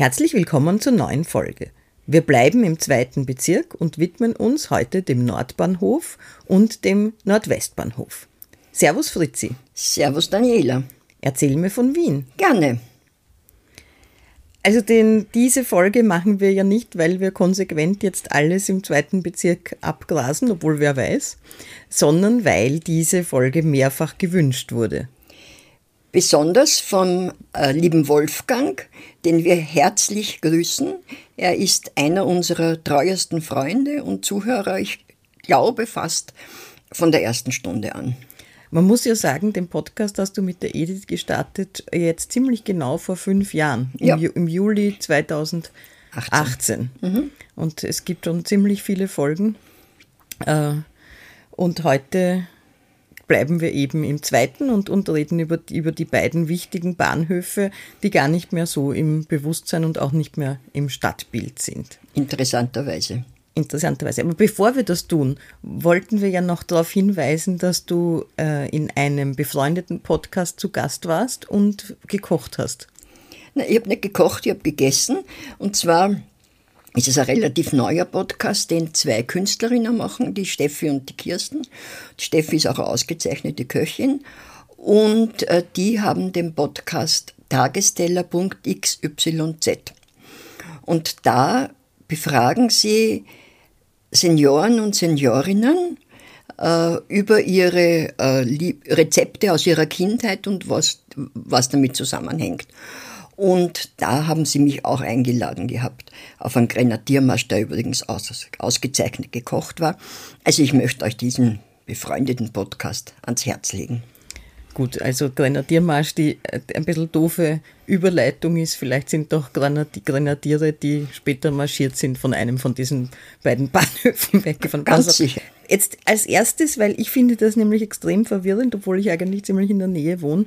Herzlich willkommen zur neuen Folge. Wir bleiben im zweiten Bezirk und widmen uns heute dem Nordbahnhof und dem Nordwestbahnhof. Servus Fritzi. Servus Daniela. Erzähl mir von Wien. Gerne. Also den, diese Folge machen wir ja nicht, weil wir konsequent jetzt alles im zweiten Bezirk abgrasen, obwohl wer weiß, sondern weil diese Folge mehrfach gewünscht wurde. Besonders vom äh, lieben Wolfgang, den wir herzlich grüßen. Er ist einer unserer treuesten Freunde und Zuhörer, ich glaube fast von der ersten Stunde an. Man muss ja sagen, den Podcast hast du mit der Edith gestartet, jetzt ziemlich genau vor fünf Jahren, ja. im, im, Juli 2018. Mhm. Und es gibt schon ziemlich viele Folgen. Äh, und heute bleiben wir eben im zweiten und, und reden über, über die beiden wichtigen Bahnhöfe, die gar nicht mehr so im Bewusstsein und auch nicht mehr im Stadtbild sind. Interessanterweise. Interessanterweise. Aber bevor wir das tun, wollten wir ja noch darauf hinweisen, dass du äh, in einem befreundeten Podcast zu Gast warst und gekocht hast. Na, ich habe nicht gekocht, ich habe gegessen. Und zwar es ist ein relativ neuer Podcast, den zwei Künstlerinnen machen, die Steffi und die Kirsten. Die Steffi ist auch eine ausgezeichnete Köchin und äh, die haben den Podcast Tagesteller.xyz. Und da befragen sie Senioren und Seniorinnen äh, über ihre äh, Rezepte aus ihrer Kindheit und was, was damit zusammenhängt. Und da haben sie mich auch eingeladen gehabt auf einen Grenadiermarsch, der übrigens aus, ausgezeichnet gekocht war. Also ich möchte euch diesen befreundeten Podcast ans Herz legen. Gut, also Grenadiermarsch, die äh, ein bisschen doofe Überleitung ist. Vielleicht sind doch die Grenadiere, die später marschiert sind, von einem von diesen beiden Bahnhöfen weggefahren. Ganz also, sicher. Jetzt als erstes, weil ich finde das nämlich extrem verwirrend, obwohl ich eigentlich ziemlich in der Nähe wohne.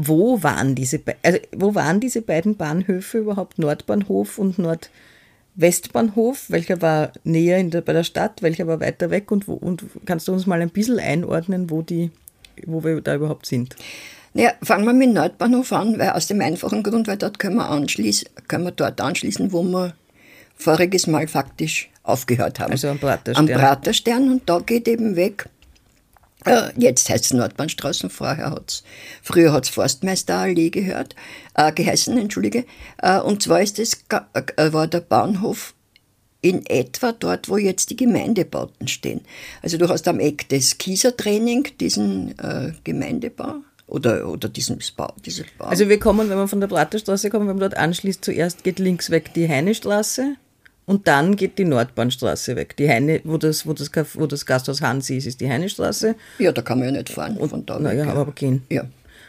Wo waren diese, also wo waren diese beiden Bahnhöfe überhaupt? Nordbahnhof und Nordwestbahnhof? Welcher war näher der, bei der Stadt, welcher war weiter weg? Und, wo, und kannst du uns mal ein bisschen einordnen, wo, die, wo wir da überhaupt sind? Ja, fangen wir mit Nordbahnhof an, weil aus dem einfachen Grund, weil dort können wir, anschließen, können wir dort anschließen, wo wir voriges Mal faktisch aufgehört haben. Also am Praterstern. Am Praterstern und da geht eben weg äh, jetzt heißt es Nordbahnstraßen, vorher hat's, früher hat es Forstmeisterallee gehört, äh, geheißen, entschuldige. Äh, und zwar ist es, äh, war der Bahnhof in etwa dort, wo jetzt die Gemeindebauten stehen. Also du hast am Eck des Kiesertraining diesen äh, Gemeindebau oder, oder diesen Bau, dieses Bau. Also wir kommen, wenn wir von der Praterstraße kommen, wenn man dort anschließt, zuerst geht links weg die Heinestraße und dann geht die Nordbahnstraße weg. Die Heine, wo das, wo das, wo das Gasthaus Hansi ist, ist die Heinestraße. Ja, da kann man ja nicht fahren. Und, von da naja, aber gehen. Ja.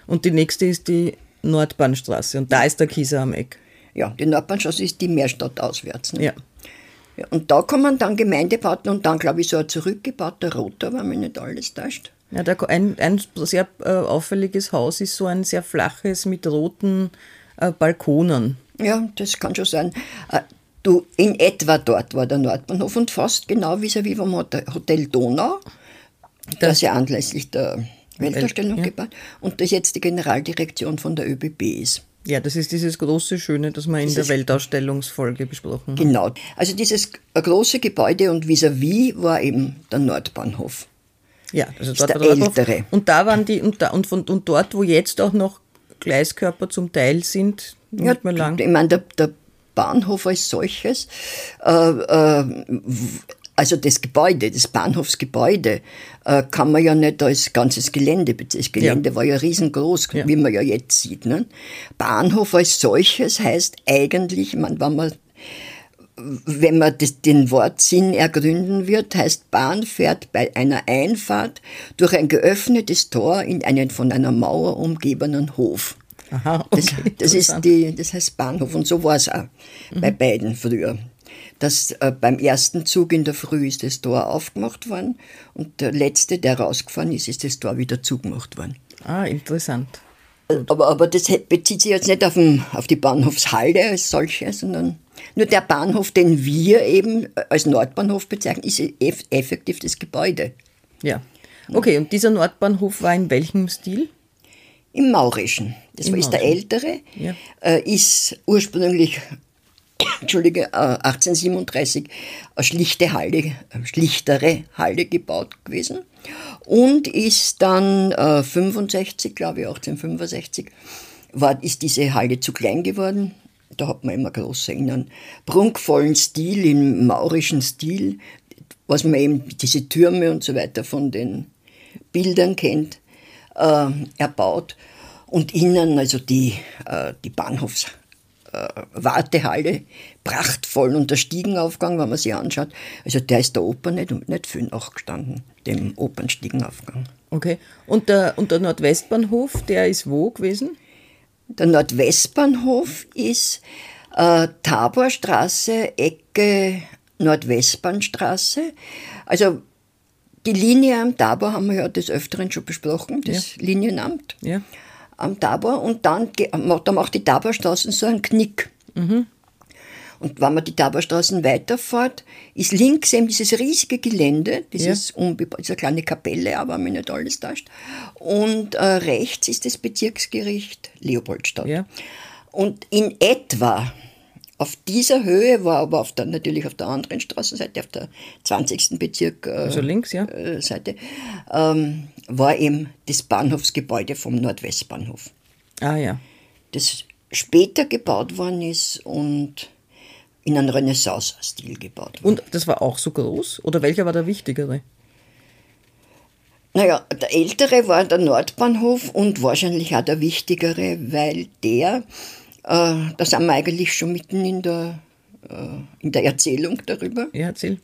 Und die nächste ist die Nordbahnstraße. Und da ist der Kieser am Eck. Ja, die Nordbahnstraße ist die Meerstadt auswärts. Ne? Ja. ja. Und da kommen dann Gemeindebauten und dann, glaube ich, so ein zurückgebauter Roter, wenn mich nicht alles täuscht. Ja, da, ein, ein sehr äh, auffälliges Haus ist so ein sehr flaches mit roten äh, Balkonen. Ja, das kann schon sein. Du, in etwa dort war der Nordbahnhof und fast genau vis-à-vis vom Hotel Donau, das, ja anlässlich der Weltausstellung ja. gebaut und das jetzt die Generaldirektion von der ÖBB ist. Ja, das ist dieses große Schöne, das wir in dieses, der Weltausstellungsfolge besprochen haben. Genau. Also dieses große Gebäude und vis-à-vis -vis war eben der Nordbahnhof. Ja, also dort der, der ältere. Und da waren die, und, da, und, und dort, wo jetzt auch noch Gleiskörper zum Teil sind, nicht ja, mehr lang. Ich meine, der, der Bahnhof als solches, äh, äh, also das Gebäude, das Bahnhofsgebäude, äh, kann man ja nicht als ganzes Gelände. Das Gelände ja. war ja riesengroß, ja. wie man ja jetzt sieht. Ne? Bahnhof als solches heißt eigentlich, man, wenn man wenn man das, den Wortsinn ergründen wird, heißt Bahn fährt bei einer Einfahrt durch ein geöffnetes Tor in einen von einer Mauer umgebenen Hof. Aha, okay, das, das ist die, das heißt Bahnhof und so war es auch mhm. bei beiden früher. Das, äh, beim ersten Zug in der Früh ist das Tor aufgemacht worden und der letzte, der rausgefahren ist, ist das Tor wieder zugemacht worden. Ah, interessant. Aber, aber das bezieht sich jetzt nicht auf, den, auf die Bahnhofshalle als solche, sondern nur der Bahnhof, den wir eben als Nordbahnhof bezeichnen, ist effektiv das Gebäude. Ja. Okay, und dieser Nordbahnhof war in welchem Stil? Im Maurischen. Das Im ist der ältere, ja. äh, ist ursprünglich Entschuldige, 1837 äh, eine schlichte Halle, eine schlichtere Halle gebaut gewesen und ist dann äh, 65, glaube ich, 1865, war, ist diese Halle zu klein geworden. Da hat man immer große in einem prunkvollen Stil, im maurischen Stil, was man eben diese Türme und so weiter von den Bildern kennt, äh, erbaut. Und innen, also die, äh, die Bahnhofs äh, Wartehalle, prachtvoll und der Stiegenaufgang, wenn man sich anschaut, also der ist der Oper nicht, nicht viel nachgestanden, dem Opernstiegenaufgang. Okay, und der, und der Nordwestbahnhof, der ist wo gewesen? Der Nordwestbahnhof ist äh, Taborstraße, Ecke Nordwestbahnstraße. Also die Linie am Tabor haben wir ja des Öfteren schon besprochen, das ja. Linienamt. Ja am Tabor und dann da macht die Taborstraßen so einen Knick. Mhm. Und wenn man die Taborstraßen weiterfährt, ist links eben dieses riesige Gelände, dieses ja. diese kleine Kapelle, aber mich nicht alles täuscht. Und äh, rechts ist das Bezirksgericht Leopoldstadt. Ja. Und in etwa auf dieser Höhe war aber auf der, natürlich auf der anderen Straßenseite, auf der 20. Bezirk äh, also links, ja. Äh, Seite, ähm, war eben das Bahnhofsgebäude vom Nordwestbahnhof. Ah ja. Das später gebaut worden ist und in einem Renaissance-Stil gebaut worden. Und das war auch so groß? Oder welcher war der wichtigere? Naja, der ältere war der Nordbahnhof und wahrscheinlich auch der wichtigere, weil der äh, da sind wir eigentlich schon mitten in der, äh, in der Erzählung darüber. Ja, erzähl.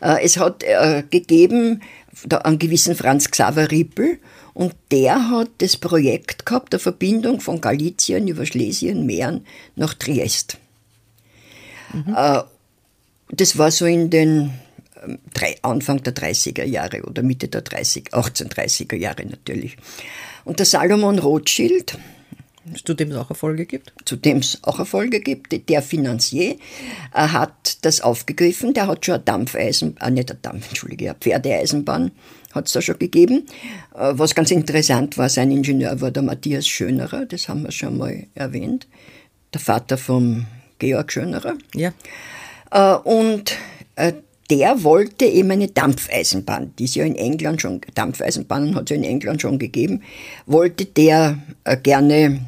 Äh, es hat äh, gegeben da, einen gewissen Franz Xaver Rippel und der hat das Projekt gehabt, der Verbindung von Galizien über Schlesien, Mähren nach Triest. Mhm. Äh, das war so in den ähm, Anfang der 30er Jahre oder Mitte der 30, 1830er Jahre natürlich. Und der Salomon Rothschild, zu dem es auch Erfolge gibt? Zu dem es auch Erfolge gibt. Der Finanzier äh, hat das aufgegriffen. Der hat schon eine Dampfeisen, äh, nicht eine Dampf, Entschuldige, eine Pferdeeisenbahn hat es da schon gegeben. Äh, was ganz interessant war, sein Ingenieur war der Matthias Schönerer, das haben wir schon mal erwähnt. Der Vater vom Georg Schönerer. Ja. Und der wollte eben eine Dampfeisenbahn, die es ja in England schon, Dampfeisenbahnen hat es ja in England schon gegeben, wollte der äh, gerne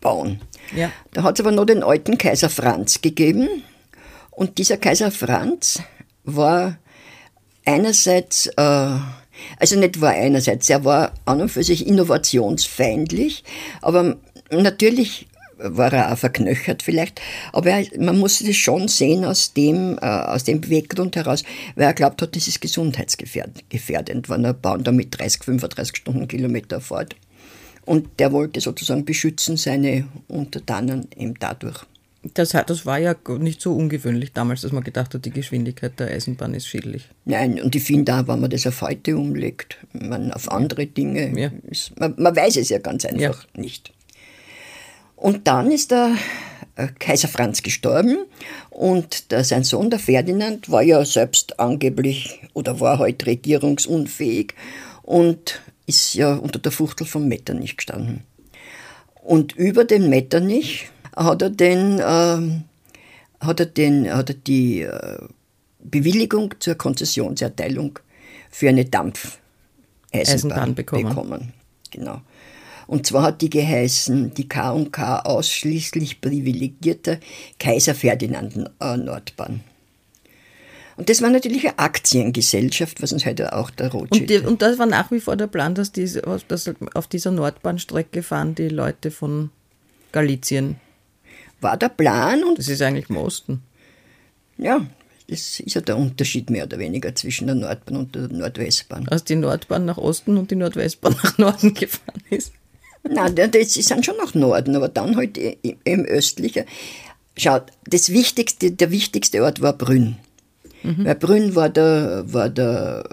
bauen. Ja. Da hat es aber noch den alten Kaiser Franz gegeben. Und dieser Kaiser Franz war einerseits, äh, also nicht war einerseits, er war an und für sich innovationsfeindlich, aber natürlich war er auch verknöchert vielleicht, aber er, man muss das schon sehen aus dem, äh, aus dem Beweggrund heraus, weil er glaubt hat, das ist gesundheitsgefährdend, wenn er bauen damit 30, 35 Stundenkilometer fährt. Und der wollte sozusagen beschützen seine Untertanen eben dadurch. Das, das war ja nicht so ungewöhnlich damals, dass man gedacht hat, die Geschwindigkeit der Eisenbahn ist schädlich. Nein, und ich finde auch, wenn man das auf heute umlegt, man auf andere Dinge, ja. ist, man, man, weiß es ja ganz einfach ja. nicht. Und dann ist der äh, Kaiser Franz gestorben und der, sein Sohn, der Ferdinand, war ja selbst angeblich oder war halt regierungsunfähig und ist ja unter der Fuchtel vom Metternich gestanden. Und über den Metternich hat er den, äh, hat er den, hat er die äh, Bewilligung zur Konzessionserteilung für eine Dampfeisenbahn bekommen. bekommen. Genau. Und zwar hat die geheißen, die K&K ausschließlich privilegierter Kaiser Ferdinand äh, Nordbahn. Und das war natürlich eine Aktiengesellschaft, was uns heute auch der Rothschild. Und, die, und das war nach wie vor der Plan, dass, diese, dass auf dieser Nordbahnstrecke fahren die Leute von Galizien. War der Plan und. Das ist eigentlich im Osten. Ja, das ist ja der Unterschied mehr oder weniger zwischen der Nordbahn und der Nordwestbahn. Als die Nordbahn nach Osten und die Nordwestbahn nach Norden gefahren ist. Nein, das sind schon nach Norden, aber dann halt im östlichen. Schaut, das wichtigste, der wichtigste Ort war Brünn. Mhm. Weil Brünn war der, war der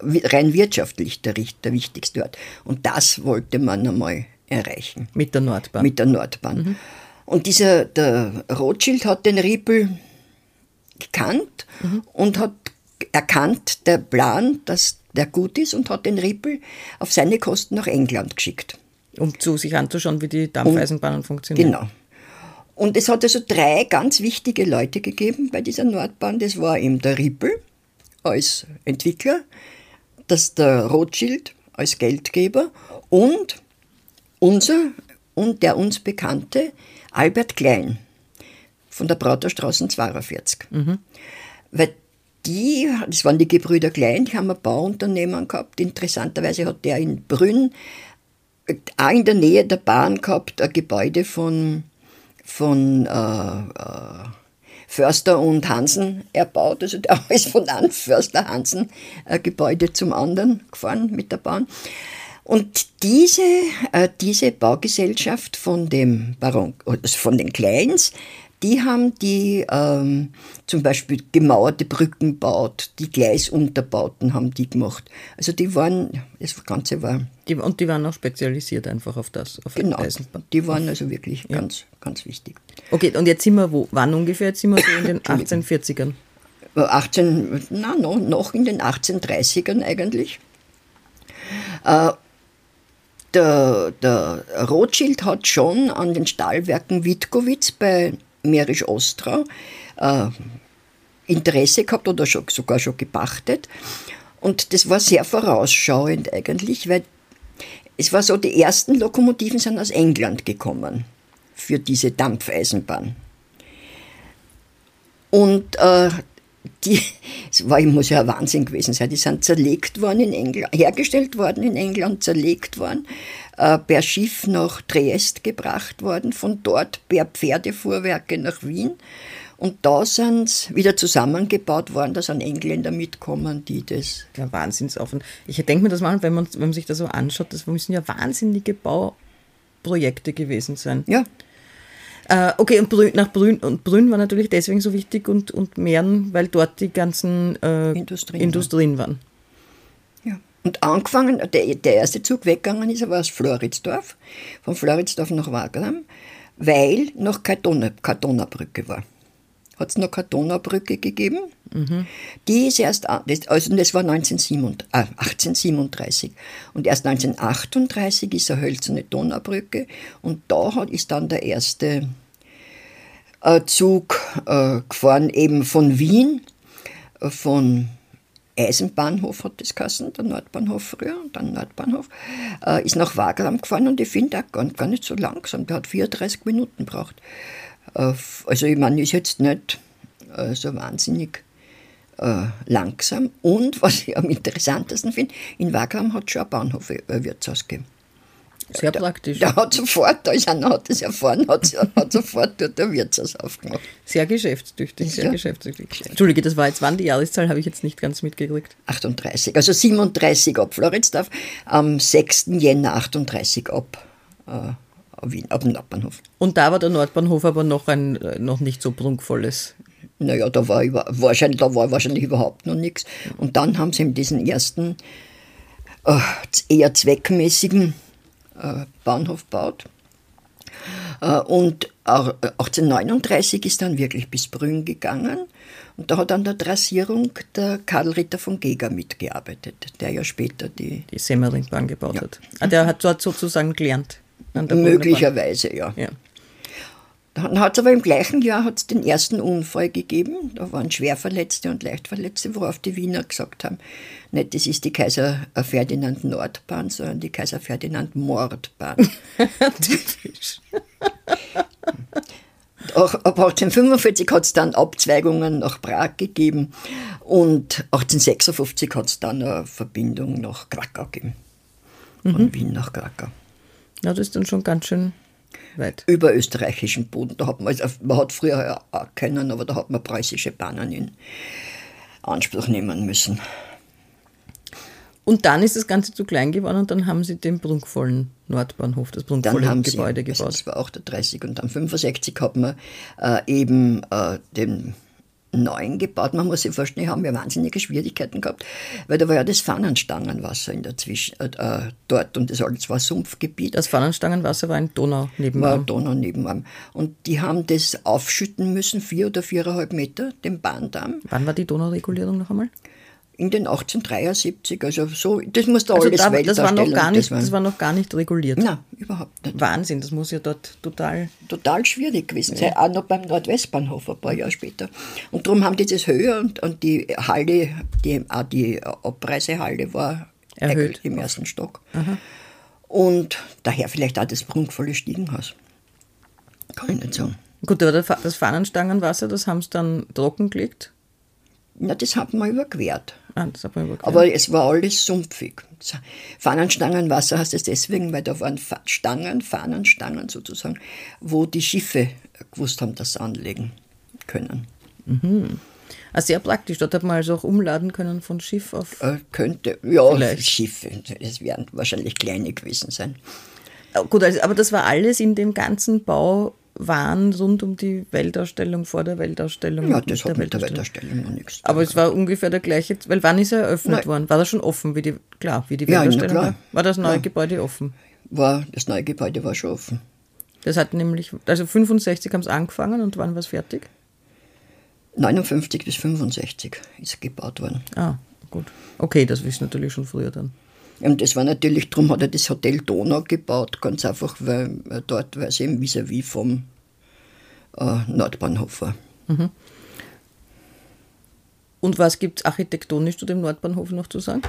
rein wirtschaftlich der, der wichtigste Ort. Und das wollte man einmal erreichen. Mit der Nordbahn. Mit der Nordbahn. Mhm. Und dieser, der Rothschild hat den Riepel gekannt mhm. und hat erkannt, der Plan, dass der gut ist und hat den Riepel auf seine Kosten nach England geschickt. Um zu sich anzuschauen, wie die Dampfeisenbahnen um, funktionieren. Genau. Und es hat also drei ganz wichtige Leute gegeben bei dieser Nordbahn. Das war eben der Rippel als Entwickler, das der Rothschild als Geldgeber und unser und der uns bekannte Albert Klein von der Brauterstraße 42. Mhm. Weil die, das waren die Gebrüder Klein, die haben ein Bauunternehmen gehabt. Interessanterweise hat der in Brünn, auch in der Nähe der Bahn gehabt, ein Gebäude von von äh, äh, Förster und Hansen erbaut. Also der ist von einem Förster Hansen äh, Gebäude zum anderen gefahren mit der Bahn. Und diese, äh, diese Baugesellschaft von dem Baron, also von den Kleins, die haben die ähm, zum Beispiel gemauerte Brücken baut, die Gleisunterbauten haben die gemacht. Also die waren, das Ganze war. Die, und die waren auch spezialisiert einfach auf das, auf genau, Eisenbahn. Die waren also wirklich ja. ganz, ganz wichtig. Okay, und jetzt sind wir wo? Wann ungefähr? Jetzt sind wir so in den 1840ern? 18, na, noch, noch in den 1830ern eigentlich. Äh, der, der Rothschild hat schon an den Stahlwerken Witkowitz bei Mährisch Ostrau äh, Interesse gehabt oder schon, sogar schon gepachtet. Und das war sehr vorausschauend eigentlich, weil es war so, die ersten Lokomotiven sind aus England gekommen für diese Dampfeisenbahn. Und äh, die, es war, muss ja ein Wahnsinn gewesen sein, die sind zerlegt worden in England, hergestellt worden in England, zerlegt worden, äh, per Schiff nach Triest gebracht worden, von dort per Pferdefuhrwerke nach Wien. Und da sind sie wieder zusammengebaut worden, da sind Engländer mitkommen, die das. Ja, Wahnsinnsaufwand. Ich denke mir das mal, wenn man, wenn man sich das so anschaut, das müssen ja wahnsinnige Bauprojekte gewesen sein. Ja. Äh, okay, und Brünn, nach Brünn, und Brünn war natürlich deswegen so wichtig und, und Mähren, weil dort die ganzen äh, Industrien, Industrien waren. Ja. Und angefangen, der, der erste Zug weggegangen ist, war aus Floridsdorf, von Floridsdorf nach Wagram, weil noch keine, Donaubrücke war hat es noch keine Donaubrücke gegeben. Mhm. Die ist erst, also das war 1937, äh, 1837. Und erst 1938 ist eine hölzerne Donaubrücke und da hat, ist dann der erste äh, Zug äh, gefahren, eben von Wien, äh, von Eisenbahnhof hat das geheißen, der Nordbahnhof früher, und dann Nordbahnhof, äh, ist nach Wagram gefahren und ich finde auch gar, gar nicht so langsam. Der hat 34 Minuten gebraucht. Also ich meine, ist jetzt nicht äh, so wahnsinnig äh, langsam. Und was ich am interessantesten finde, in Wagram hat es schon ein Bahnhof ein äh, Wirtshaus gegeben. Sehr der, praktisch. Der hat sofort, ist einer, hat das erfahren, hat, hat sofort dort ein Wirtshaus aufgemacht. Sehr geschäftstüchtig, sehr ja. geschäftstüchtig. Entschuldige, das war jetzt wann die Jahreszahl, habe ich jetzt nicht ganz mitgekriegt. 38, also 37 ab Floridsdorf, am 6. Jänner 38 ab. Äh, Wien, ab dem Nordbahnhof. Und da war der Nordbahnhof aber noch ein äh, noch nicht so prunkvolles. Naja, da war, wahrscheinlich, da war wahrscheinlich überhaupt noch nichts. Und dann haben sie eben diesen ersten äh, eher zweckmäßigen Bahnhof gebaut. Äh, und 1839 ist dann wirklich bis Brünn gegangen. Und da hat an der Dressierung der Karl Ritter von Geger mitgearbeitet, der ja später die, die Semmeringbahn gebaut ja. hat. Ah, der hat dort sozusagen gelernt. Möglicherweise, ja. ja. Dann hat es aber im gleichen Jahr hat's den ersten Unfall gegeben. Da waren Schwerverletzte und Leichtverletzte, worauf die Wiener gesagt haben, nicht, das ist die Kaiser Ferdinand Nordbahn, sondern die Kaiser Ferdinand Mordbahn. Typisch. Auch ab 1845 hat es dann Abzweigungen nach Prag gegeben und 1856 hat es dann eine Verbindung nach Krakau gegeben. Von mhm. Wien nach Krakau. Ja, das ist dann schon ganz schön weit. Über österreichischen Boden. Da hat man, also man hat früher auch können, aber da hat man preußische Bahnen in Anspruch nehmen müssen. Und dann ist das Ganze zu klein geworden und dann haben sie den prunkvollen Nordbahnhof, das prunkvolle Gebäude sie, gebaut. das war auch der 30 und dann 65 hat man äh, eben äh, den neuen gebaut. Man muss sich vorstellen, haben wir wahnsinnige Schwierigkeiten gehabt, weil da war ja das Fahnenstangenwasser in der Zwischen, äh, dort und das alles war Sumpfgebiet. Das Fahnenstangenwasser war in Donau nebenan. War Donau nebenan. Und die haben das aufschütten müssen, vier oder viereinhalb Meter, den Bahndamm. Wann war die Donauregulierung noch einmal? In den 1873, also so, das muss da also alles da, das war noch gar nicht, das war noch gar nicht reguliert. Nein, überhaupt nicht. Wahnsinn, das muss ja dort total total schwierig gewesen sein, ja. auch noch beim Nordwestbahnhof ein paar Jahre später. Und darum haben die das höher und, und die Halle, die, auch die Abreisehalle war erhöht im ersten Stock. Aha. Und daher vielleicht auch das prunkvolle Stiegenhaus. Kann ich nicht sagen. Gut, aber das Fahnenstangenwasser, das haben sie dann trockengelegt? Na, das hat man überquert. Ah, das überquert. Aber es war alles sumpfig. Fahnenstangenwasser heißt es deswegen, weil da waren Stangen, Fahnenstangen sozusagen, wo die Schiffe gewusst haben, dass sie anlegen können. Mhm. Also sehr praktisch. Dort hat man also auch umladen können von Schiff auf. Äh, könnte, ja, vielleicht. Schiffe. Es werden wahrscheinlich kleine gewesen sein. Äh, gut, also, aber das war alles in dem ganzen Bau waren rund um die Weltausstellung, vor der Weltausstellung. Ja, das hat mit der Weltausstellung noch nichts. Aber es war ungefähr der gleiche, weil wann ist er eröffnet Nein. worden? War das schon offen, wie die, klar, wie die Weltausstellung ja, war? War das neue ja. Gebäude offen? War, das neue Gebäude war schon offen. Das hat nämlich, also 65 haben es angefangen und wann war es fertig? 59 bis 65 ist gebaut worden. Ah, gut. Okay, das ist natürlich schon früher dann. Und das war natürlich, darum hat er das Hotel Donau gebaut, ganz einfach, weil dort, weil es eben vis-à-vis -vis vom äh, Nordbahnhof war. Mhm. Und was gibt es architektonisch zu dem Nordbahnhof noch zu sagen?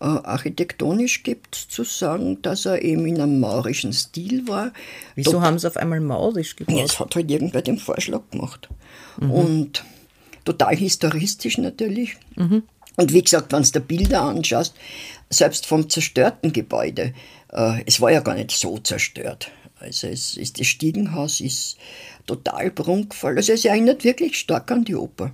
Äh, architektonisch gibt es zu sagen, dass er eben in einem maurischen Stil war. Wieso Tot haben sie auf einmal maurisch gebaut? Ja, es hat halt irgendwer den Vorschlag gemacht. Mhm. Und total historistisch natürlich. Mhm. Und wie gesagt, wenn du dir Bilder anschaust, selbst vom zerstörten Gebäude, äh, es war ja gar nicht so zerstört. Also es ist, das Stiegenhaus ist total prunkvoll. Also es erinnert wirklich stark an die Oper.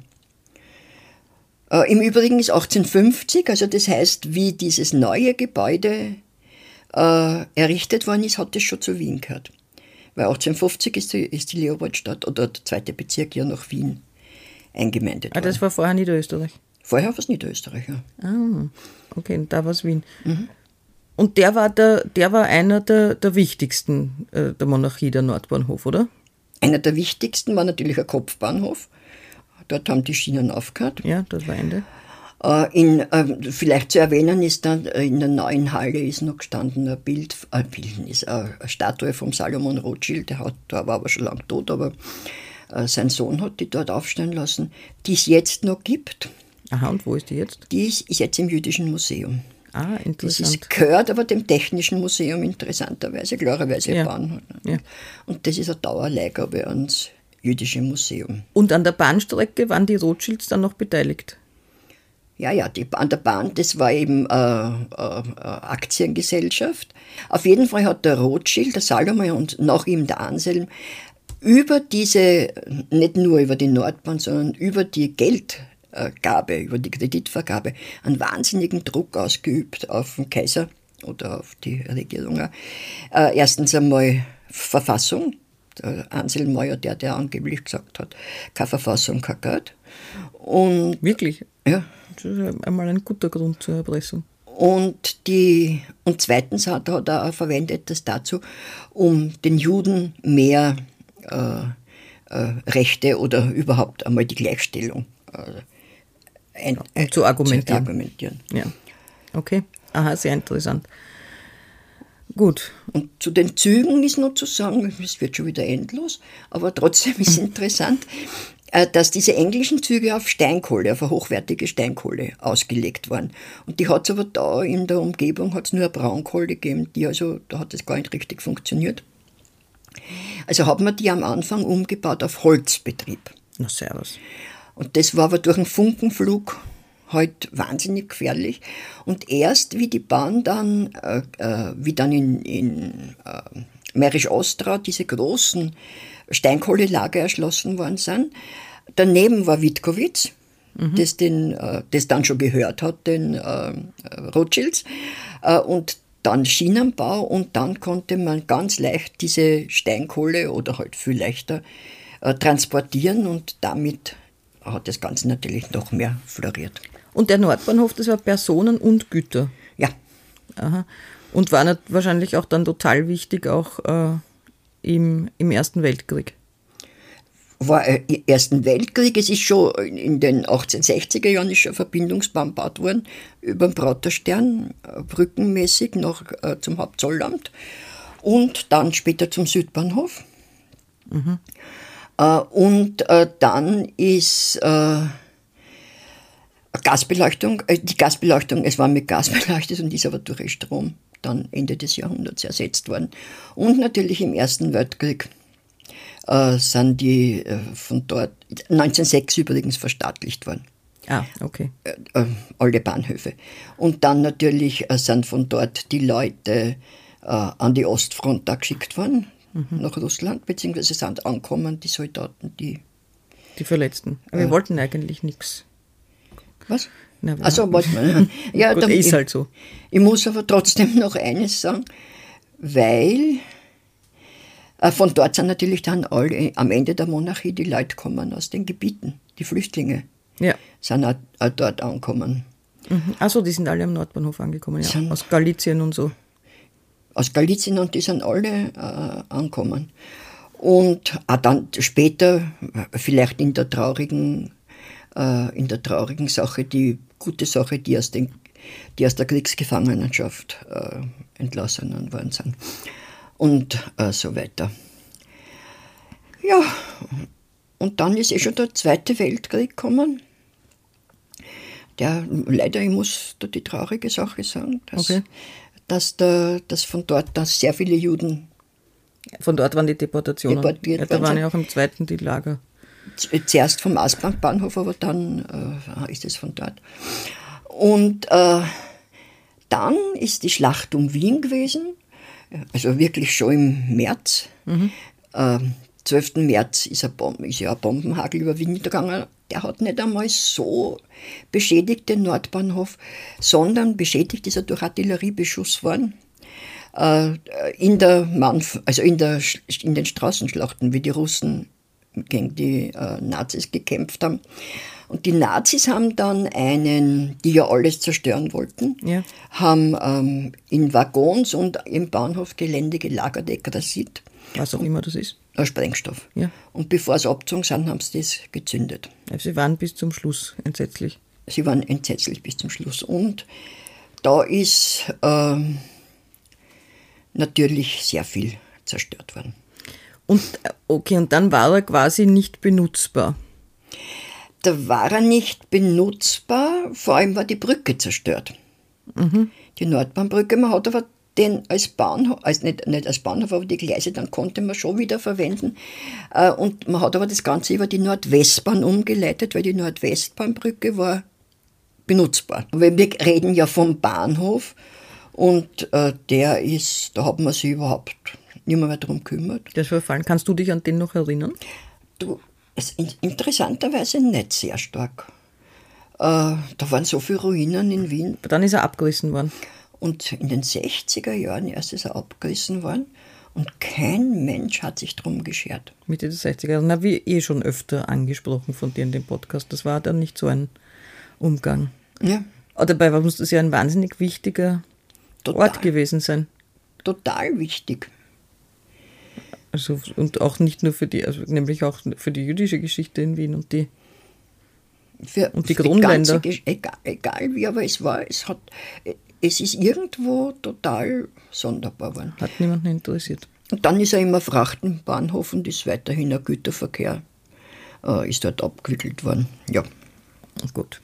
Äh, Im Übrigen ist 1850, also das heißt, wie dieses neue Gebäude äh, errichtet worden ist, hat es schon zu Wien gehört. Weil 1850 ist die, ist die Leopoldstadt oder der zweite Bezirk ja nach Wien eingemeindet worden. Ah, das war vorher Niederösterreich? Vorher war es Niederösterreich, ja. Ah, okay, da war es Wien. Mhm. Und der war, der, der war einer der, der wichtigsten äh, der Monarchie, der Nordbahnhof, oder? Einer der wichtigsten war natürlich ein Kopfbahnhof. Dort haben die Schienen aufgehört. Ja, das war Ende. Äh, in, äh, vielleicht zu erwähnen ist dann, äh, in der neuen Halle ist noch gestanden ein Bild, äh, Bild ist eine Statue vom Salomon Rothschild, der, hat, der war aber schon lange tot, aber äh, sein Sohn hat die dort aufstellen lassen, die es jetzt noch gibt. Aha, und wo ist die jetzt? Die ist jetzt im Jüdischen Museum. Ah, interessant. Das ist, gehört aber dem Technischen Museum interessanterweise, klarerweise ja. Bahnhof. Ja. Und das ist eine Dauerleihgabe ans Jüdische Museum. Und an der Bahnstrecke waren die Rothschilds dann noch beteiligt? Ja, ja, die, an der Bahn, das war eben äh, äh, äh, Aktiengesellschaft. Auf jeden Fall hat der Rothschild, der Salomon und nach ihm der Anselm über diese, nicht nur über die Nordbahn, sondern über die Geld, Gabe, über die Kreditvergabe einen wahnsinnigen Druck ausgeübt auf den Kaiser oder auf die Regierung. Äh, erstens einmal Verfassung. Der Anselm Meuer, der, der angeblich gesagt hat, keine Verfassung, kein Geld. Und, Wirklich? Ja. Das ist einmal ein guter Grund zur Erpressung. Und, die, und zweitens hat, hat er verwendet das dazu, um den Juden mehr äh, äh, Rechte oder überhaupt einmal die Gleichstellung äh, um zu argumentieren. Zu argumentieren. Ja. Okay. Aha, sehr interessant. Gut. Und zu den Zügen ist noch zu sagen, es wird schon wieder endlos, aber trotzdem ist interessant, äh, dass diese englischen Züge auf Steinkohle, auf eine hochwertige Steinkohle ausgelegt waren. Und die hat es aber da in der Umgebung hat's nur eine Braunkohle gegeben, die also, da hat es gar nicht richtig funktioniert. Also hat man die am Anfang umgebaut auf Holzbetrieb. Na, servus. Und das war aber durch einen Funkenflug halt wahnsinnig gefährlich. Und erst wie die Bahn dann, äh, äh, wie dann in, in äh, Mährisch-Ostra diese großen Steinkohlelager erschlossen worden sind, daneben war Witkowitz, mhm. das, den, äh, das dann schon gehört hat, den äh, Rothschilds, und dann Schienenbau und dann konnte man ganz leicht diese Steinkohle oder halt viel leichter transportieren und damit hat das Ganze natürlich noch mehr floriert. Und der Nordbahnhof, das war Personen und Güter? Ja. Aha. Und war nicht wahrscheinlich auch dann total wichtig, auch äh, im, im Ersten Weltkrieg? War äh, im Ersten Weltkrieg, es ist schon in den 1860er Jahren ist schon Verbindungsbahn gebaut worden, über den Praterstern, äh, brückenmäßig noch äh, zum Hauptzollamt und dann später zum Südbahnhof. Mhm. Äh, und äh, dann ist äh, Gasbeleuchtung, die Gasbeleuchtung, es war mit Gas beleuchtet und ist aber durch Strom dann Ende des Jahrhunderts ersetzt worden. Und natürlich im Ersten Weltkrieg sind die von dort, 1906 übrigens verstaatlicht worden. Ah, okay. Äh, alle Bahnhöfe. Und dann natürlich sind von dort die Leute an die Ostfront da geschickt worden mhm. nach Russland, beziehungsweise sind angekommen, die Soldaten, die. Die Verletzten. Aber wir wollten eigentlich nichts. Was? also wollten wir. Ja, Gut, ist halt so. Ich muss aber trotzdem noch eines sagen, weil äh, von dort sind natürlich dann alle am Ende der Monarchie die Leute kommen aus den Gebieten, die Flüchtlinge. Ja. Sind auch, auch dort angekommen. Mhm. Achso, die sind alle am Nordbahnhof angekommen, ja. Sind, aus Galizien und so aus Galizien und die sind alle äh, angekommen. Und auch dann später, vielleicht in der traurigen, äh, in der traurigen Sache, die gute Sache, die aus, den, die aus der Kriegsgefangenschaft äh, entlassenen worden sind. Und äh, so weiter. Ja, und dann ist eh schon der Zweite Weltkrieg gekommen. Der, leider, ich muss da die traurige Sache sagen, dass okay dass, da, dass von dort dass sehr viele Juden. Von dort waren die Deportationen. Deportiert ja, da waren ja auch im zweiten die Lager. Zuerst vom Maßbankbahnhof, aber dann äh, ist es von dort. Und äh, dann ist die Schlacht um Wien gewesen, also wirklich schon im März. Mhm. Äh, 12. März ist, ein ist ja ein Bombenhagel über Wien gegangen der hat nicht einmal so beschädigt den Nordbahnhof, sondern beschädigt ist er durch Artilleriebeschuss worden. Äh, in, der Manf also in, der, in den Straßenschlachten, wie die Russen gegen die äh, Nazis gekämpft haben. Und die Nazis haben dann einen, die ja alles zerstören wollten, ja. haben ähm, in Waggons und im Bahnhofgelände gelagert, Ekrasit. Was auch immer das ist. Sprengstoff. Ja. Und bevor sie abgezogen sind, haben sie das gezündet. Also sie waren bis zum Schluss entsetzlich. Sie waren entsetzlich bis zum Schluss. Und da ist äh, natürlich sehr viel zerstört worden. Und okay, und dann war er quasi nicht benutzbar. Da war er nicht benutzbar, vor allem war die Brücke zerstört. Mhm. Die Nordbahnbrücke, man hat aber den als Bahnhof, als nicht, nicht als Bahnhof, aber die Gleise dann konnte man schon wieder verwenden. Äh, und man hat aber das Ganze über die Nordwestbahn umgeleitet, weil die Nordwestbahnbrücke war benutzbar. Weil wir reden ja vom Bahnhof und äh, der ist, da hat man sich überhaupt nicht mehr, mehr drum gekümmert. Der ist verfallen. Kannst du dich an den noch erinnern? Du, es, interessanterweise nicht sehr stark. Äh, da waren so viele Ruinen in Wien. Dann ist er abgerissen worden. Und in den 60er Jahren erst ist er abgerissen worden und kein Mensch hat sich drum geschert. Mitte der 60er, na wie eh schon öfter angesprochen von dir in dem Podcast, das war dann nicht so ein Umgang. Ja. Aber dabei muss das ja ein wahnsinnig wichtiger Total. Ort gewesen sein. Total wichtig. Also, und auch nicht nur für die, also nämlich auch für die jüdische Geschichte in Wien und die, für, und die Grundländer. egal, egal wie, aber es war, es hat, es ist irgendwo total sonderbar geworden. Hat niemanden interessiert. Und dann ist er immer Frachtenbahnhof und ist weiterhin ein Güterverkehr, äh, ist dort abgewickelt worden. Ja. Gut.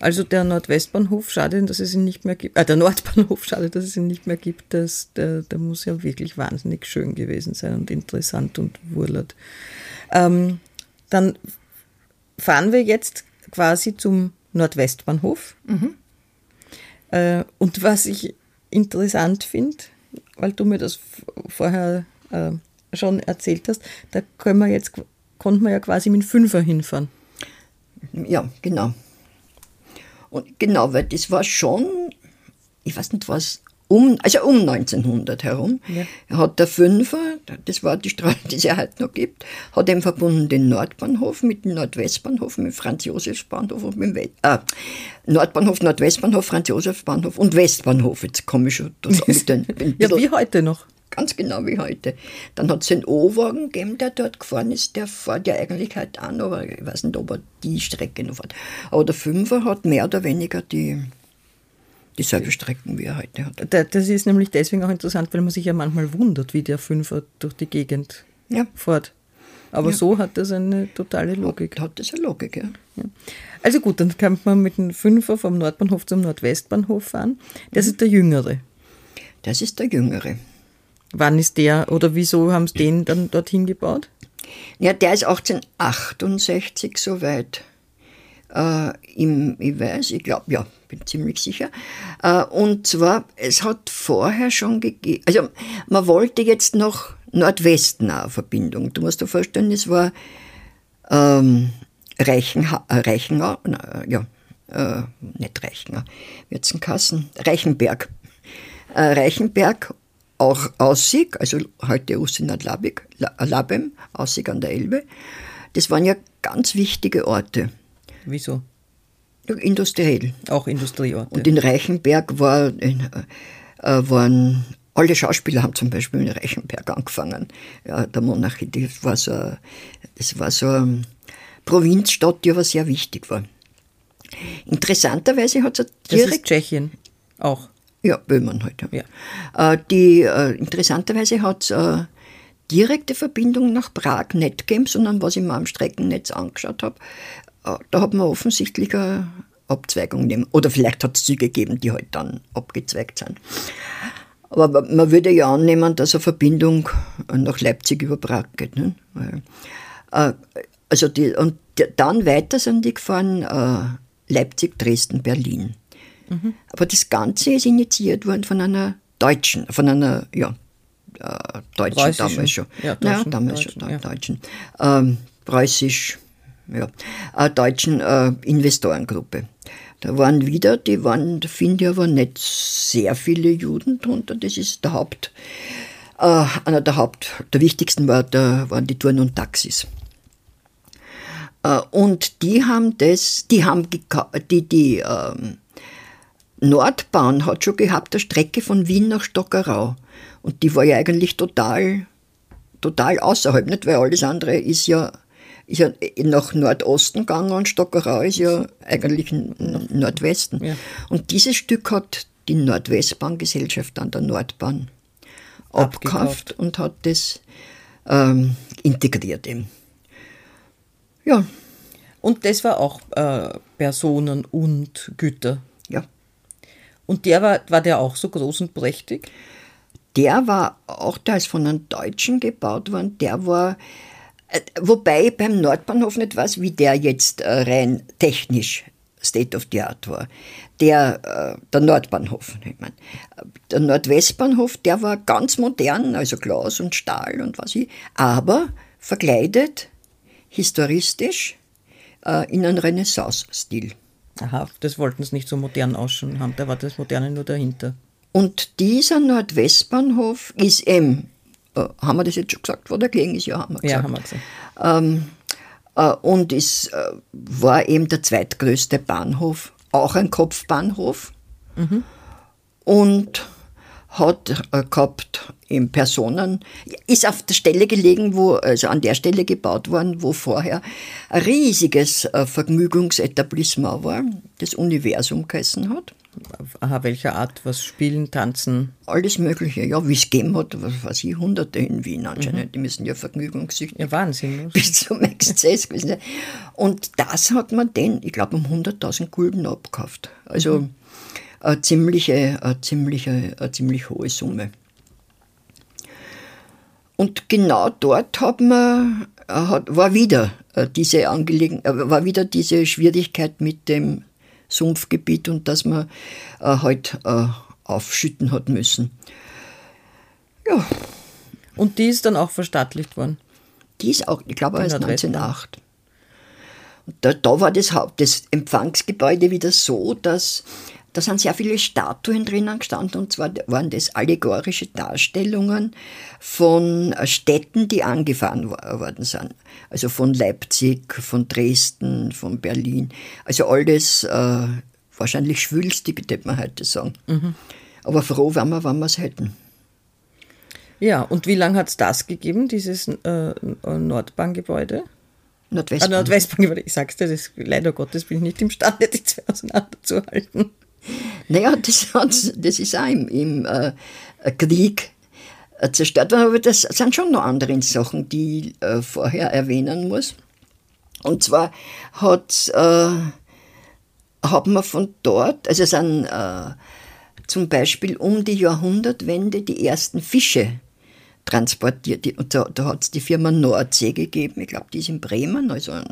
Also der Nordwestbahnhof, schade, dass es ihn nicht mehr gibt. Äh, der Nordbahnhof, schade, dass es ihn nicht mehr gibt. Das, der, der muss ja wirklich wahnsinnig schön gewesen sein und interessant und wurlert. Ähm, dann fahren wir jetzt quasi zum Nordwestbahnhof. Mhm. Äh, und was ich interessant finde, weil du mir das vorher äh, schon erzählt hast, da können wir jetzt, konnten wir ja quasi mit Fünfer hinfahren. Ja, genau. Und genau, weil das war schon, ich weiß nicht was, um, also um 1900 herum, ja. hat der Fünfer, das war die Straße, die es ja heute noch gibt, hat eben verbunden den Nordbahnhof mit dem Nordwestbahnhof, mit Franz-Josefs-Bahnhof und mit dem äh, Nordbahnhof, Nordwestbahnhof, Franz-Josefs-Bahnhof und Westbahnhof. Jetzt komme ich schon mit den, Ja, wie heute noch. Ganz genau wie heute. Dann hat es einen O-Wagen gegeben, der dort gefahren ist. Der fährt ja eigentlich heute noch, aber ich weiß nicht, ob er die Strecke noch fährt. Aber der Fünfer hat mehr oder weniger die, dieselbe Strecken, wie er heute hat. Das ist nämlich deswegen auch interessant, weil man sich ja manchmal wundert, wie der Fünfer durch die Gegend ja. fährt. Aber ja. so hat das eine totale Logik. Hat, hat das eine Logik, ja. ja. Also gut, dann kann man mit dem Fünfer vom Nordbahnhof zum Nordwestbahnhof fahren. Das mhm. ist der Jüngere. Das ist der Jüngere. Wann ist der oder wieso haben sie den dann dorthin gebaut? Ja, der ist 1868 soweit. Äh, im, ich weiß, ich glaube, ja, bin ziemlich sicher. Äh, und zwar, es hat vorher schon gegeben, also man wollte jetzt noch Nordwesten eine Verbindung. Du musst dir vorstellen, es war ähm, Reichenha äh, Reichenau, äh, ja, äh, nicht Reichengau, Wirzenkassen, Reichenberg. Äh, Reichenberg auch Aussig, also heute Usinat Labem, Aussig an der Elbe. Das waren ja ganz wichtige Orte. Wieso? Industriell. Auch Industrieorte. Und in Reichenberg war, in, äh, waren alle Schauspieler haben zum Beispiel in Reichenberg angefangen. Ja, der Monarchie, das war so, das war so eine Provinzstadt, die aber sehr wichtig war. Interessanterweise hat es direkt. Das ist Tschechien auch. Ja, Böhmen halt. Ja. Äh, die, äh, interessanterweise hat es äh, direkte Verbindung nach Prag nicht gegeben, sondern was ich mir am Streckennetz angeschaut habe, äh, da hat man offensichtlich eine Abzweigung nehmen. Oder vielleicht hat es Züge gegeben, die halt dann abgezweigt sind. Aber man würde ja annehmen, dass eine Verbindung nach Leipzig über Prag geht. Ne? Äh, also die, und dann weiter sind die gefahren äh, Leipzig, Dresden, Berlin. Mhm. Aber das Ganze ist initiiert worden von einer Deutschen, von einer, ja, äh, Deutschen damals schon. Ja, Deutschen, ja, damals Deutschen, schon, ja. Deutschen. Ähm, preußisch, ja, deutschen äh, Investorengruppe. Da waren wieder, die waren, da finde ich aber nicht sehr viele Juden drunter. Das ist der Haupt, äh, einer der Haupt, der wichtigsten war, der, waren die Touren und Taxis. Äh, und die haben das, die haben die, die ähm, Nordbahn hat schon gehabt eine Strecke von Wien nach Stockerau. Und die war ja eigentlich total, total außerhalb, nicht? Weil alles andere ist ja, ist ja nach Nordosten gegangen und Stockerau ist ja eigentlich Nordwesten. Ja. Und dieses Stück hat die Nordwestbahngesellschaft an der Nordbahn abgekauft und hat das ähm, integriert eben. Ja. Und das war auch äh, Personen und Güter. Und der war, war der auch so groß und prächtig? Der war auch, der ist von einem Deutschen gebaut worden, der war, wobei ich beim Nordbahnhof nicht weiß, wie der jetzt äh, rein technisch State of the Art war. Der, äh, der Nordbahnhof, ich mein. Der Nordwestbahnhof, der war ganz modern, also Glas und Stahl und was ich, aber verkleidet, historistisch, in einen Renaissance-Stil. Aha, das wollten sie nicht so modern ausschauen haben, da war das Moderne nur dahinter. Und dieser Nordwestbahnhof ist eben, äh, haben wir das jetzt schon gesagt, wo der gelegen ist? Ja, haben wir gesagt. Ja, haben wir gesagt. Ähm, äh, und es äh, war eben der zweitgrößte Bahnhof, auch ein Kopfbahnhof. Mhm. Und hat äh, gehabt in Personen, ist auf der Stelle gelegen, wo, also an der Stelle gebaut worden, wo vorher ein riesiges äh, Vergnügungsetablissement war, das Universum geheißen hat. Aha, welcher Art? Was spielen, tanzen? Alles Mögliche, ja, wie es gegeben hat, was weiß ich, Hunderte in Wien anscheinend. Mhm. Die müssen ja vergnügungssüchtig ja, Wahnsinn. bis zum Exzess gewesen. Und das hat man den, ich glaube, um 100.000 Gulden abgekauft. Also mhm. eine, ziemliche, eine, ziemliche, eine ziemlich hohe Summe. Und genau dort hat man, hat, war wieder äh, diese Angelegenheit, äh, war wieder diese Schwierigkeit mit dem Sumpfgebiet und dass man äh, halt äh, aufschütten hat müssen. Ja. Und die ist dann auch verstaatlicht worden? Die ist auch, ich glaube, erst 1908. Und da, da war das Haupt, das Empfangsgebäude wieder so, dass da sind sehr viele Statuen drinnen gestanden und zwar waren das allegorische Darstellungen von Städten, die angefahren worden sind. Also von Leipzig, von Dresden, von Berlin. Also alles äh, wahrscheinlich schwülstig, könnte man heute sagen. Mhm. Aber froh waren wir, wenn wir es hätten. Ja, und wie lange hat es das gegeben, dieses äh, Nordbahngebäude? Nordwestbahn. Ah, Nordwestbahngebäude, ich sag's dir, das, leider Gottes bin ich nicht imstande, die zwei auseinanderzuhalten. Naja, das, das ist auch im, im äh, Krieg äh, zerstört worden, aber das sind schon noch andere Sachen, die ich äh, vorher erwähnen muss. Und zwar hat, äh, hat man von dort, also es sind äh, zum Beispiel um die Jahrhundertwende die ersten Fische transportiert. Und da, da hat es die Firma Nordsee gegeben, ich glaube, die ist in Bremen, also ein,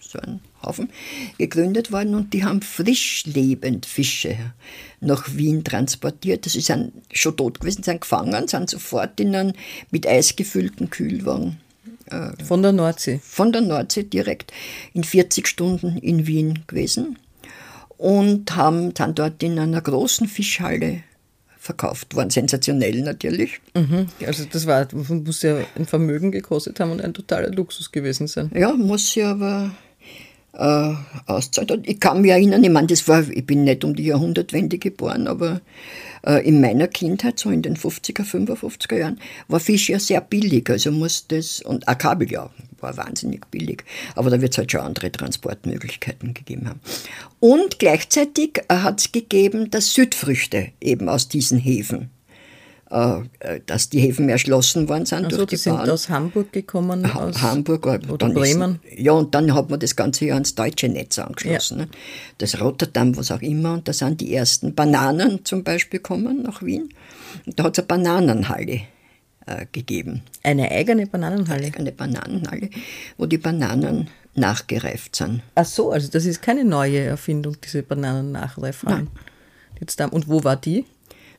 so ein Haufen, gegründet worden und die haben frischlebend Fische nach Wien transportiert. Sie sind schon tot gewesen, sind gefangen, sind sofort in einen mit Eis gefüllten Kühlwagen. Äh, von der Nordsee? Von der Nordsee direkt in 40 Stunden in Wien gewesen und haben dann dort in einer großen Fischhalle verkauft worden. Sensationell natürlich. Mhm. Also das war, muss ja ein Vermögen gekostet haben und ein totaler Luxus gewesen sein. Ja, muss ja aber äh, auszahlt. Und ich kann mich erinnern, ich meine, das war, ich bin nicht um die Jahrhundertwende geboren, aber äh, in meiner Kindheit, so in den 50er, 55er Jahren, war Fisch ja sehr billig. Also muss das, und auch Kabeljau war wahnsinnig billig. Aber da wird es halt schon andere Transportmöglichkeiten gegeben haben. Und gleichzeitig äh, hat es gegeben, dass Südfrüchte eben aus diesen Häfen dass die Häfen erschlossen worden sind also, durch die, die sind aus Hamburg gekommen? Aus Hamburg oder Bremen? Ist, ja, und dann hat man das ganze Jahr ans deutsche Netz angeschlossen. Ja. Ne? Das Rotterdam, was auch immer. Und da sind die ersten Bananen zum Beispiel gekommen nach Wien. Und da hat es eine Bananenhalle äh, gegeben. Eine eigene Bananenhalle? Eine Bananenhalle, wo die Bananen nachgereift sind. Ach so, also das ist keine neue Erfindung, diese Bananen-Nachreifhallen. Und wo war die?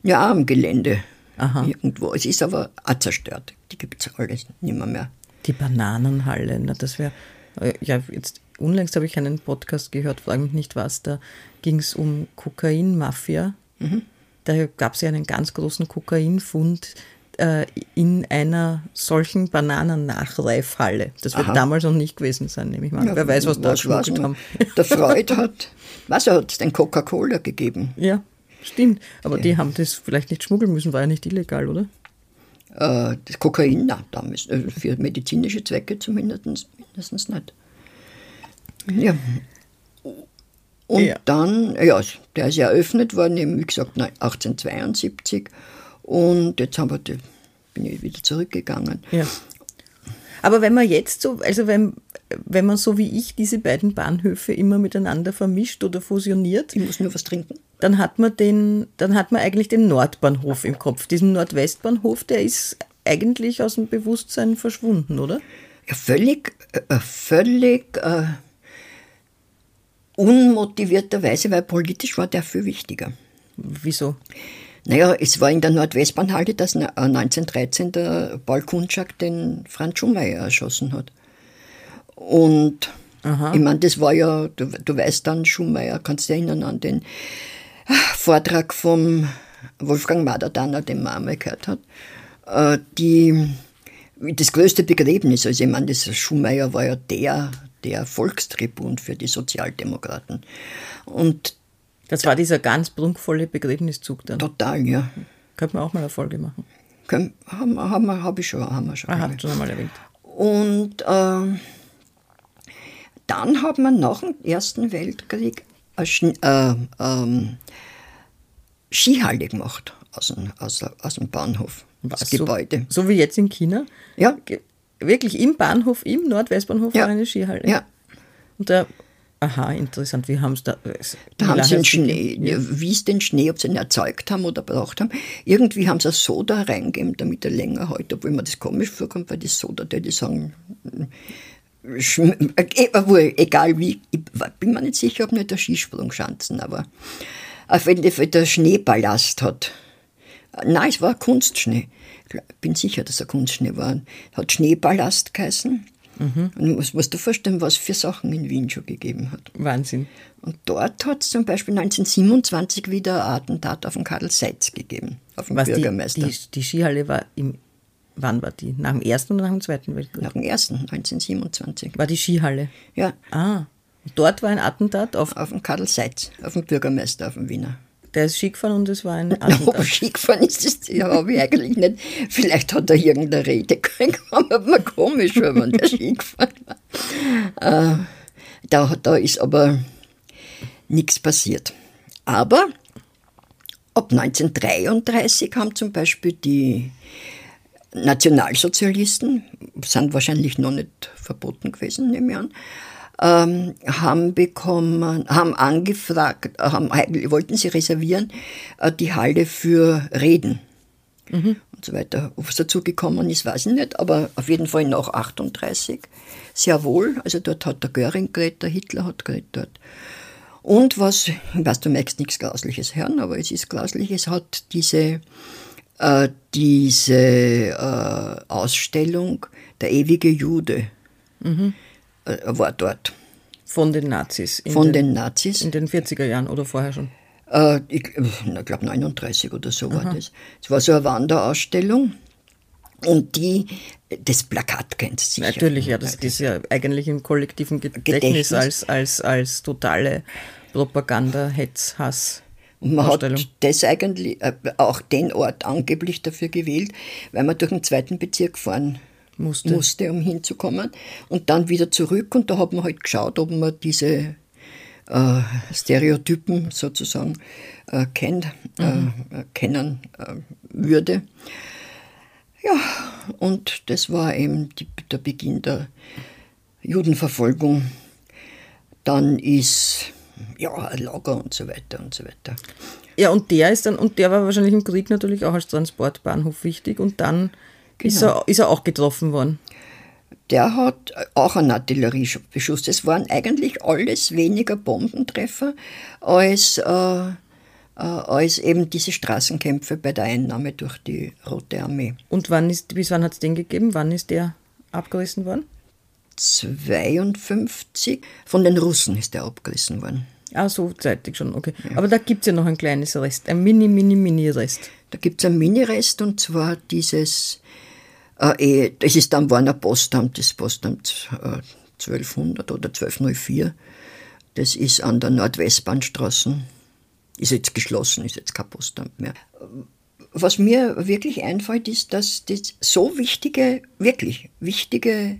Ja, am Gelände Aha. irgendwo. Es ist aber auch zerstört. Die gibt es alles nicht mehr. Die Bananenhalle, na, das wäre. Äh, ja, jetzt unlängst habe ich einen Podcast gehört, frage mich nicht was, da ging es um Kokainmafia. Mhm. Da gab es ja einen ganz großen Kokainfund äh, in einer solchen Bananennachreifhalle. Das wird Aha. damals noch nicht gewesen sein, nehme ich mal. Ja, Wer weiß, was da geschmuggelt haben. Der Freud hat, was hat es denn Coca-Cola gegeben? Ja. Stimmt, aber ja. die haben das vielleicht nicht schmuggeln müssen, war ja nicht illegal, oder? Äh, das Kokain, nein, damals, äh, für medizinische Zwecke zumindest mindestens nicht. Ja. Und ja. dann, ja, der ist ja eröffnet worden, eben, wie gesagt, 1872. Und jetzt haben wir, bin ich wieder zurückgegangen. Ja. Aber wenn man jetzt so, also wenn, wenn man so wie ich diese beiden Bahnhöfe immer miteinander vermischt oder fusioniert. Ich muss nur was trinken. Dann hat man den, dann hat man eigentlich den Nordbahnhof im Kopf. Diesen Nordwestbahnhof, der ist eigentlich aus dem Bewusstsein verschwunden, oder? Ja, völlig, äh, völlig äh, unmotivierterweise, weil politisch war der viel wichtiger. Wieso? Naja, es war in der Nordwestbahnhalle, dass 1913 der Paul Kunschak den Franz Schumacher erschossen hat. Und Aha. ich meine, das war ja, du, du weißt dann, Schumacher, kannst du dich erinnern an den ah, Vortrag vom Wolfgang Maderdanner, den man einmal gehört hat, äh, die, das größte Begräbnis, also ich meine, das Schumacher war ja der, der Volkstribun für die Sozialdemokraten. Und das war dieser ganz prunkvolle Begräbniszug dann. Total, ja. Könnte man auch mal eine Folge machen. Können, haben, haben, hab ich schon, haben wir schon. Ah, schon einmal erwähnt. Und äh, dann hat man nach dem Ersten Weltkrieg äh, ähm, Skihalle gemacht aus dem, aus, aus dem Bahnhof. Das Was, Gebäude. So, so wie jetzt in China? Ja, Wirklich im Bahnhof, im Nordwestbahnhof Ja. war eine Skihalle. ja. Und da, aha, interessant, wie haben sie da. Da haben sie den Schnee, wie es den Schnee, ob sie ihn erzeugt haben oder braucht haben. Irgendwie haben sie Soda reingegeben, damit er länger hält, obwohl mir das komisch vorkommt, weil das Soda, die, die sagen, äh, egal wie, ich bin mir nicht sicher, ob nicht der Skisprungschanzen, aber auf jeden Fall der Schneeballast hat. Nein, es war Kunstschnee. Ich bin sicher, dass er Kunstschnee war. Hat Schneeballast geheißen. Und du musst, du vorstellen, was für Sachen in Wien schon gegeben hat. Wahnsinn. Und dort hat es zum Beispiel 1927 wieder ein Attentat auf den Karl Seitz gegeben, auf den Was die, Bürgermeister. die, die Skihalle war im. Wann war die? Nach dem Ersten oder nach dem Zweiten Weltkrieg? nach dem ersten, 1927. War die Skihalle. Ja, Ah. Dort war ein Attentat auf. auf den Karl Seitz, auf den Bürgermeister, auf den Wiener. Der ist Ski gefahren und es war ein ob Attentat. er Ski gefahren ist, das ja, habe ich eigentlich nicht. Vielleicht hat er irgendeine Rede gekriegt, aber mir komisch, war, wenn der Ski gefahren war. Äh, da, da ist aber nichts passiert. Aber ab 1933 haben zum Beispiel die Nationalsozialisten, sind wahrscheinlich noch nicht verboten gewesen, nehme ich an, ähm, haben bekommen, haben angefragt, haben, eigentlich wollten sie reservieren äh, die Halle für Reden und so weiter. Ob es dazu gekommen ist, weiß ich nicht, aber auf jeden Fall nach 38 sehr wohl. Also dort hat der Göring geredet, der Hitler hat geredet dort. Und was, ich weiß, du merkst nichts Grausliches hören, aber es ist grauslich, es hat diese, äh, diese äh, Ausstellung Der ewige Jude äh, war dort Von den Nazis. In von den, den Nazis. In den 40er Jahren oder vorher schon. Äh, ich glaube 39 oder so war das. Es war so eine Wanderausstellung. Und die, das Plakat kennt sie sicher. Natürlich, ja, das ist ja eigentlich im kollektiven Gedächtnis, Gedächtnis. als, als, als totale Propaganda, Hetz, Hass. Und man hat das eigentlich äh, auch den Ort angeblich dafür gewählt, weil man durch den zweiten Bezirk fahren Musste. musste, um hinzukommen. Und dann wieder zurück. Und da hat man halt geschaut, ob man diese äh, Stereotypen sozusagen äh, kennt, Mhm. äh, kennen äh, würde. Ja, und das war eben die, der Beginn der Judenverfolgung. Dann ist ja ein Lager und so weiter und so weiter. Ja, und der ist dann, und der war wahrscheinlich im Krieg natürlich auch als Transportbahnhof wichtig und dann ist, Genau. er, ist er auch getroffen worden. Der hat auch einen Artilleriebeschuss. Das waren eigentlich alles weniger Bombentreffer als, äh, äh, als eben diese Straßenkämpfe bei der Einnahme durch die Rote Armee. Und wann ist, bis wann hat es den gegeben? Wann ist der abgerissen worden? 52 von den Russen ist der abgerissen worden. Ah, so zeitig schon, okay. Aber da gibt es ja noch ein kleines Rest, ein mini, mini, mini Rest. Da gibt es einen Minirest und zwar dieses, äh, eh, das ist dann Warner Postamt, das Postamt äh, 1200 oder 1204. Das ist an der Nordwestbahnstraße. Ist jetzt geschlossen, ist jetzt kein Postamt mehr. Was mir wirklich einfällt, ist, dass das so wichtige, wirklich wichtige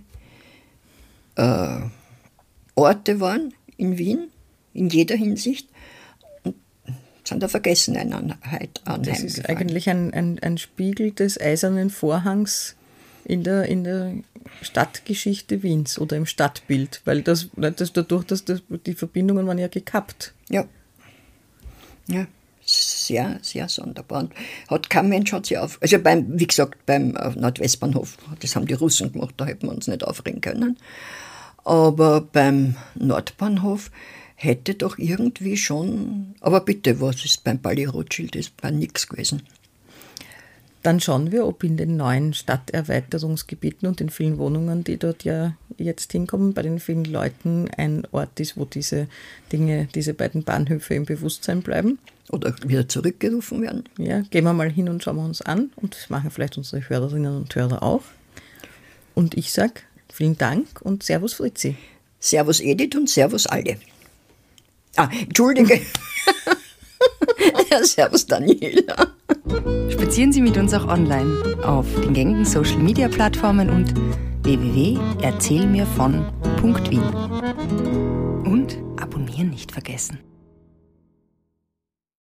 äh, Orte waren in Wien, in jeder Hinsicht, sind der Vergessenheit Das ist anheimgefallen. eigentlich ein, ein, ein Spiegel des eisernen Vorhangs in der, in der Stadtgeschichte Wiens oder im Stadtbild, weil das, das dadurch, dass das, die Verbindungen waren ja gekappt. Ja. Ja, sehr, sehr sonderbar. Und hat kein Mensch hat sich auf. Also beim, wie gesagt, beim äh, Nordwestbahnhof, das haben die Russen gemacht, da hätten wir uns nicht aufregen können. Aber beim Nordbahnhof hätte doch irgendwie schon. Aber bitte, was ist beim Palais Rothschild? Ist bei nichts gewesen. Dann schauen wir, ob in den neuen Stadterweiterungsgebieten und den vielen Wohnungen, die dort ja jetzt hinkommen, bei den vielen Leuten ein Ort ist, wo diese Dinge, diese beiden Bahnhöfe im Bewusstsein bleiben. Oder wieder zurückgerufen werden. Ja, gehen wir mal hin und schauen wir uns an und das machen vielleicht unsere Hörerinnen und Hörer auch. Und ich sage vielen Dank und Servus Fritzi. Servus Edith und Servus alle. Ah, Entschuldige. ja, servus Daniela. Spazieren Sie mit uns auch online auf den gängigen Social Media Plattformen und www.erzählmirvon.wien. Und abonnieren nicht vergessen.